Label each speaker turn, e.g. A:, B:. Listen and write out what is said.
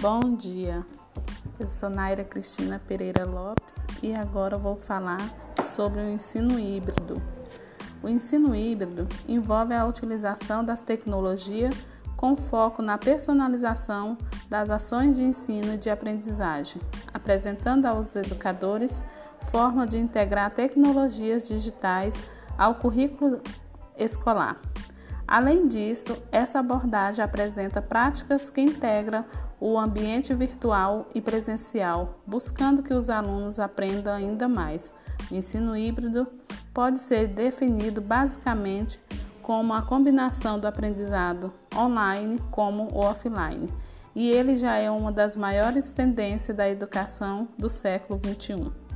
A: Bom dia, eu sou Naira Cristina Pereira Lopes e agora vou falar sobre o ensino híbrido. O ensino híbrido envolve a utilização das tecnologias com foco na personalização das ações de ensino e de aprendizagem, apresentando aos educadores forma de integrar tecnologias digitais ao currículo escolar. Além disso, essa abordagem apresenta práticas que integram o ambiente virtual e presencial, buscando que os alunos aprendam ainda mais. O ensino híbrido pode ser definido basicamente como a combinação do aprendizado online como o offline, e ele já é uma das maiores tendências da educação do século XXI.